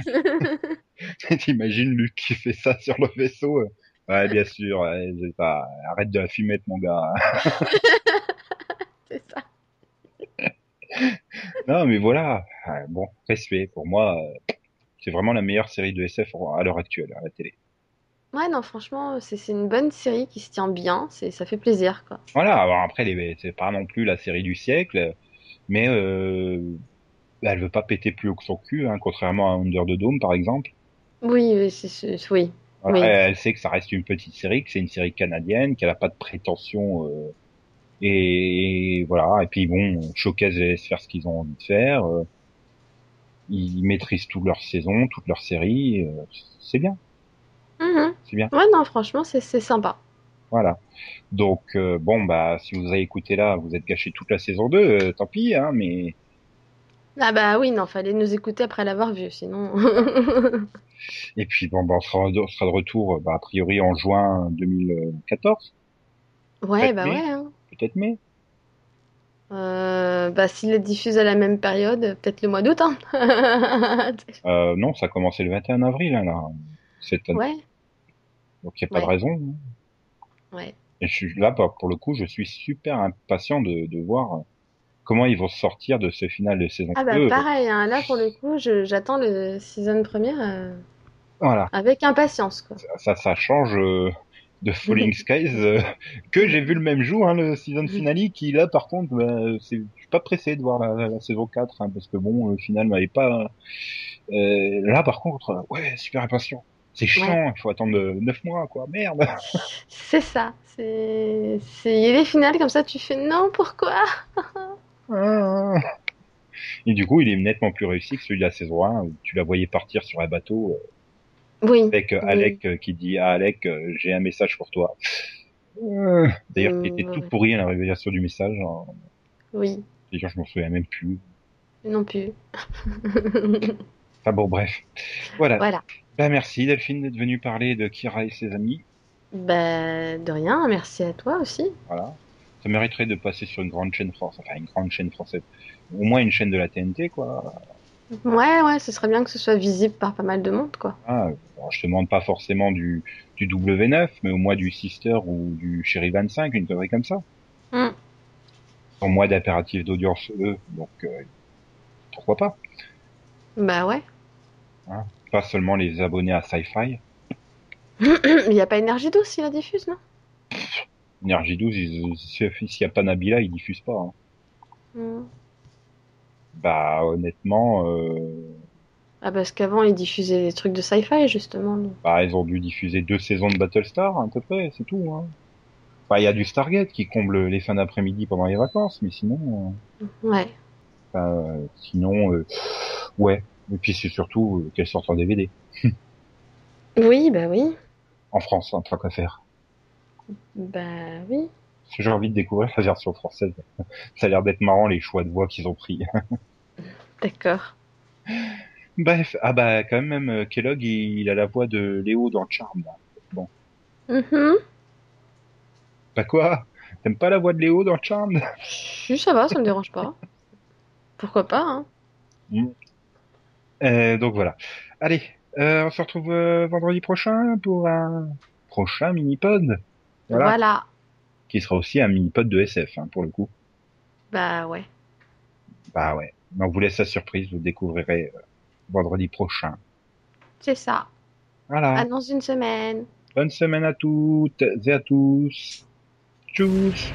T'imagines Luc qui fait ça sur le vaisseau euh. Ouais, bien sûr. ouais. Arrête de la fumette, mon gars. C'est ça. non, mais voilà. Bon, respect. Pour moi, euh, c'est vraiment la meilleure série de SF à l'heure actuelle à la télé. Ouais, non, franchement, c'est une bonne série qui se tient bien. Ça fait plaisir, quoi. Voilà. Alors après, c'est pas non plus la série du siècle, mais euh, elle veut pas péter plus haut que son cul, hein, contrairement à Under the Dome, par exemple. Oui, oui, c'est, c'est- oui. Voilà, Oui. Elle sait que ça reste une petite série, que c'est une série canadienne, qu'elle a pas de prétention. euh, et, voilà. Et puis bon, Showcase laisse faire ce qu'ils ont envie de faire. euh, ils maîtrisent toute leur saison, toute leur série. euh, c'est bien, Mhm. c'est bien. Ouais, non, franchement, c'est, sympa. Voilà. Donc euh, bon, bah si vous avez écouté là, vous êtes gâché toute la saison 2, euh, tant pis, hein, mais Ah bah oui, non, fallait nous écouter après l'avoir vu, sinon. et puis bon, bah, on sera, on sera de retour, bah, a priori en juin 2014, Ouais, bah mai. ouais. hein. peut-être mai. Euh, bah s'il est diffusé à la même période, peut-être le mois d'août, hein. Euh, non, ça a commencé le 21 avril, hein, là, cette année. Ouais, Donc il n'y a pas de raison. hein. ouais. Et je suis là, pour le coup, je suis super impatient de, de voir euh, comment ils vont sortir de ce final de saison Ah bah 2. pareil, hein, là pour le coup, j'attends le season première euh, Voilà, avec impatience, quoi. ça, ça change euh, de Falling Skies euh, que j'ai vu le même jour, hein, le season finale, qui là, par contre, bah, je suis pas pressé de voir la, la saison 4, hein, parce que bon, le final m'avait pas. Là, par contre, ouais, super impatient. C'est chiant, il faut attendre 9 mois, quoi. Merde. C'est ça, c'est... Il y a des finales comme ça, tu fais non, pourquoi? Ah. Et du coup, il est nettement plus réussi que celui de la saison 1 où tu la voyais partir sur un bateau euh, Oui, avec euh, Oui. Alec euh, qui dit à Alec euh, j'ai un message pour toi. Euh, D'ailleurs, qui Euh, était ouais, tout pourri à la révélation du message. hein. oui, D'ailleurs, je m'en souviens même plus. non plus. Enfin bon, bref. Voilà. Voilà. Bah, merci Delphine d'être venue parler de Kira et ses amis. Bah, de rien, merci à toi aussi. Voilà. Ça mériterait de passer sur une grande chaîne française. Enfin, une grande chaîne française. Au moins une chaîne de la TNT, quoi. Ouais, ouais, ce serait bien que ce soit visible par pas mal de monde, quoi. Ah, je te demande pas forcément du, du W9, mais au moins du Sister ou du Cherry 25, une connerie comme ça. Mm. Au moins d'impératifs d'audience, eux, donc euh, pourquoi pas? Bah ouais. Pas seulement les abonnés à Sci-Fi. Il n'y a pas Énergie douce, il la diffuse, non? Energy 12, ils- s'il n'y a pas Nabila, ils diffusent pas. hein. Hmm. Bah honnêtement, euh, Ah, parce qu'avant, ils diffusaient des trucs de sci-fi, justement. donc. bah, ils ont dû diffuser deux saisons de Battlestar, à peu près, c'est tout. Hein. Bah, il y a du Stargate qui comble les fins d'après-midi pendant les vacances, mais sinon... euh, Ouais. Euh, sinon, euh, ouais. Et puis c'est surtout euh, qu'elle sorte en DVD. Oui, bah oui. En France, hein, tant qu'à faire. Bah oui. J'ai envie de découvrir la version française. Ça a l'air d'être marrant les choix de voix qu'ils ont pris. D'accord. Bref, ah bah quand même, euh, Kellogg, il, il a la voix de Léo dans Charm. Là. Mhm. Bah quoi? T'aimes pas la voix de Léo dans Charm Si, ça va, ça me dérange pas. Pourquoi pas, hein. Euh, Donc voilà. Allez, euh, on se retrouve euh, vendredi prochain pour un prochain mini-pod. Voilà. Voilà. Qui sera aussi un mini-pod de SF, hein, pour le coup. Bah ouais. Bah ouais. Mais on vous laisse la surprise, vous le découvrirez euh, vendredi prochain. C'est ça. Voilà. À dans une semaine. Bonne semaine à toutes et à tous. Tchuss